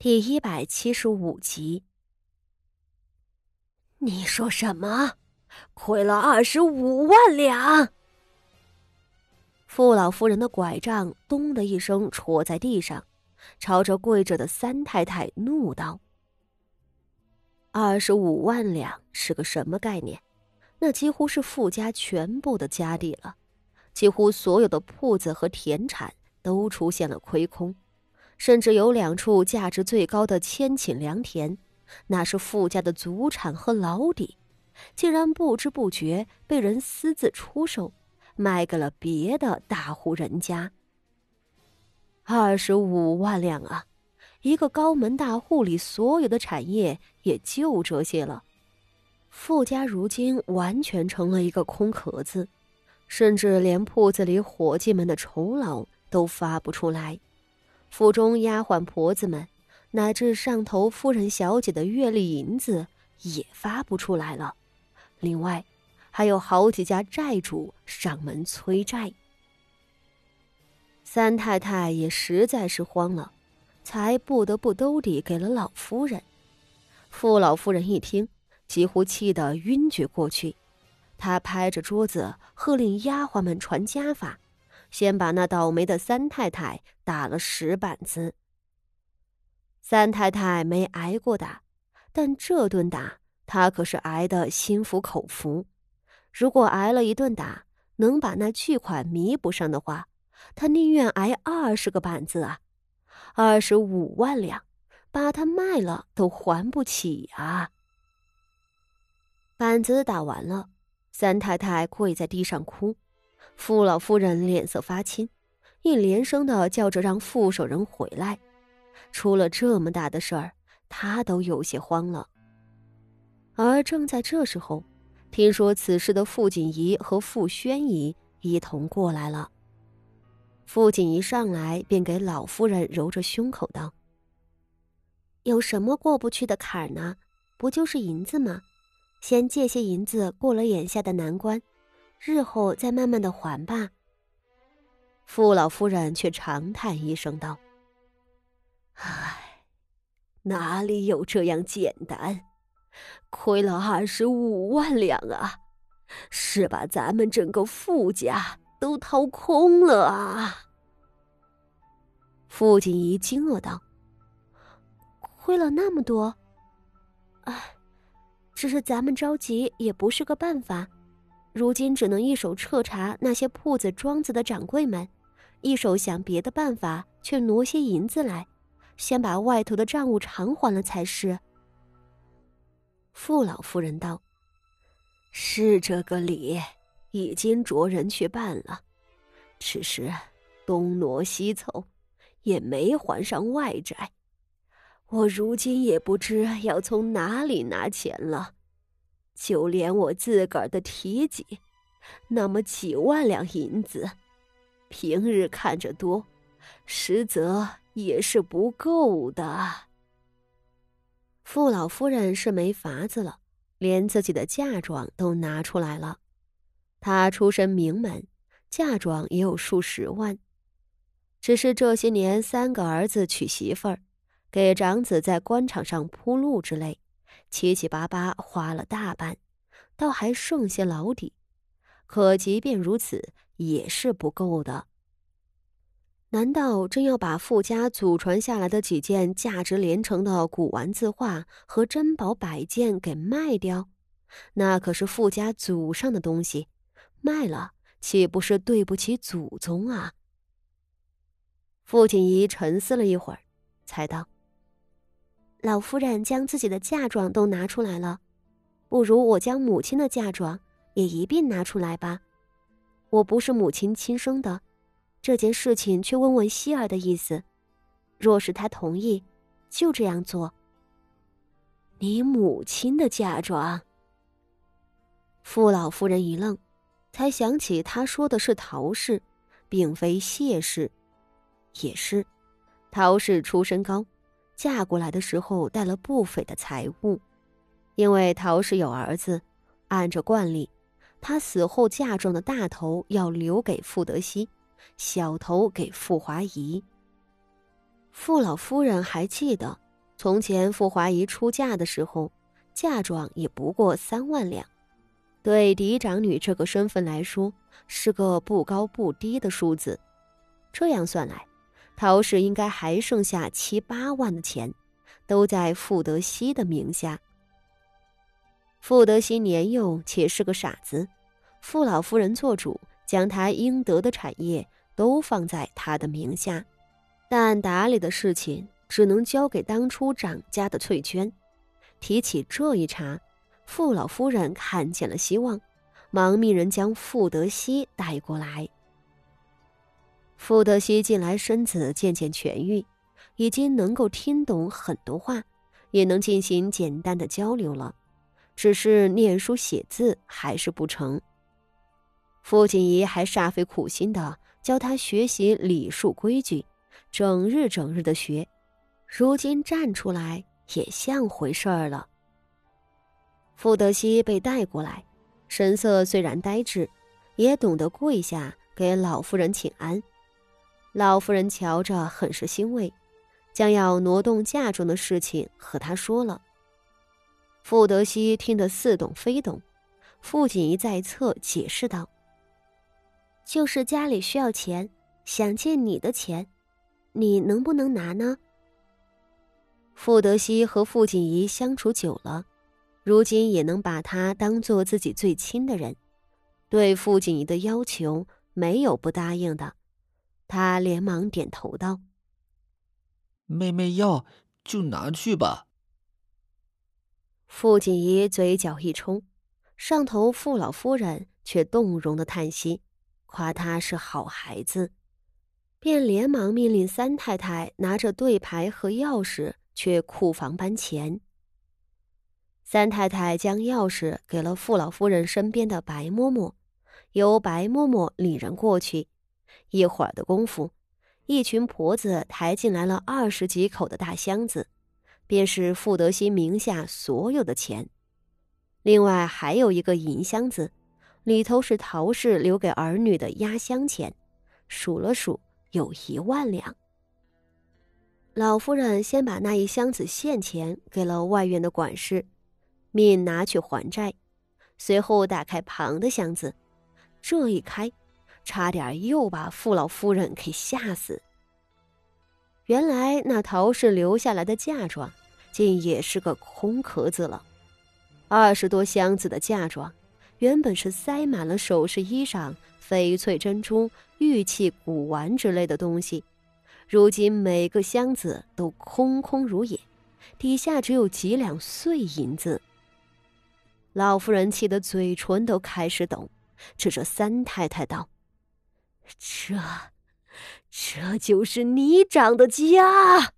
第一百七十五集。你说什么？亏了二十五万两！傅老夫人的拐杖“咚”的一声戳在地上，朝着跪着的三太太怒道：“二十五万两是个什么概念？那几乎是傅家全部的家底了，几乎所有的铺子和田产都出现了亏空。”甚至有两处价值最高的千顷良田，那是富家的祖产和老底，竟然不知不觉被人私自出售，卖给了别的大户人家。二十五万两啊！一个高门大户里所有的产业也就这些了，富家如今完全成了一个空壳子，甚至连铺子里伙计们的酬劳都发不出来。府中丫鬟婆子们，乃至上头夫人小姐的月例银子也发不出来了。另外，还有好几家债主上门催债。三太太也实在是慌了，才不得不兜底给了老夫人。傅老夫人一听，几乎气得晕厥过去。她拍着桌子，喝令丫鬟们传家法。先把那倒霉的三太太打了十板子。三太太没挨过打，但这顿打她可是挨得心服口服。如果挨了一顿打，能把那巨款弥补上的话，她宁愿挨二十个板子啊！二十五万两，把它卖了都还不起啊！板子打完了，三太太跪在地上哭。傅老夫人脸色发青，一连声的叫着让傅守仁回来。出了这么大的事儿，她都有些慌了。而正在这时候，听说此事的傅锦仪和傅宣仪一同过来了。傅锦仪上来便给老夫人揉着胸口道：“有什么过不去的坎儿呢？不就是银子吗？先借些银子过了眼下的难关。”日后再慢慢的还吧。傅老夫人却长叹一声道：“唉，哪里有这样简单？亏了二十五万两啊，是把咱们整个傅家都掏空了啊！”傅锦仪惊愕道：“亏了那么多？唉，只是咱们着急也不是个办法。”如今只能一手彻查那些铺子庄子的掌柜们，一手想别的办法，去挪些银子来，先把外头的账务偿还了才是。傅老夫人道：“是这个理，已经着人去办了，只是东挪西凑，也没还上外债。我如今也不知要从哪里拿钱了。”就连我自个儿的提己，那么几万两银子，平日看着多，实则也是不够的。傅老夫人是没法子了，连自己的嫁妆都拿出来了。她出身名门，嫁妆也有数十万，只是这些年三个儿子娶媳妇儿，给长子在官场上铺路之类。七七八八花了大半，倒还剩些老底，可即便如此，也是不够的。难道真要把傅家祖传下来的几件价值连城的古玩字画和珍宝摆件给卖掉？那可是傅家祖上的东西，卖了岂不是对不起祖宗啊？傅锦仪沉思了一会儿，才道。老夫人将自己的嫁妆都拿出来了，不如我将母亲的嫁妆也一并拿出来吧。我不是母亲亲生的，这件事情却问问希儿的意思。若是她同意，就这样做。你母亲的嫁妆？傅老夫人一愣，才想起他说的是陶氏，并非谢氏。也是，陶氏出身高。嫁过来的时候带了不菲的财物，因为陶氏有儿子，按着惯例，她死后嫁妆的大头要留给傅德熙，小头给傅华仪。傅老夫人还记得从前傅华仪出嫁的时候，嫁妆也不过三万两，对嫡长女这个身份来说，是个不高不低的数字。这样算来，陶氏应该还剩下七八万的钱，都在傅德熙的名下。傅德熙年幼且是个傻子，傅老夫人做主，将他应得的产业都放在他的名下，但打理的事情只能交给当初掌家的翠娟。提起这一茬，傅老夫人看见了希望，忙命人将傅德熙带过来。傅德熙近来身子渐渐痊愈，已经能够听懂很多话，也能进行简单的交流了。只是念书写字还是不成。傅锦仪还煞费苦心的教他学习礼数规矩，整日整日的学，如今站出来也像回事儿了。傅德熙被带过来，神色虽然呆滞，也懂得跪下给老夫人请安。老夫人瞧着很是欣慰，将要挪动嫁妆的事情和他说了。傅德熙听得似懂非懂，傅锦仪在侧解释道：“就是家里需要钱，想借你的钱，你能不能拿呢？”傅德熙和傅锦仪相处久了，如今也能把他当做自己最亲的人，对傅锦仪的要求没有不答应的，他连忙点头道：“妹妹要就拿去吧。”傅锦仪嘴角一冲，上头傅老夫人却动容的叹息，夸他是好孩子，便连忙命令三太太拿着对牌和钥匙去库房搬钱。三太太将钥匙给了傅老夫人身边的白嬷嬷，由白嬷嬷领人过去。一会儿的功夫，一群婆子抬进来了二十几口的大箱子。便是傅德熙名下所有的钱，另外还有一个银箱子，里头是陶氏留给儿女的压箱钱，数了数有一万两。老夫人先把那一箱子现钱给了外院的管事，命拿去还债，随后打开旁的箱子，这一开，差点又把傅老夫人给吓死。原来那陶氏留下来的嫁妆，竟也是个空壳子了。二十多箱子的嫁妆，原本是塞满了首饰、衣裳、翡翠、珍珠、玉器、古玩之类的东西，如今每个箱子都空空如也，底下只有几两碎银子。老夫人气得嘴唇都开始抖，指着三太太道：“这……”这就是你长的家。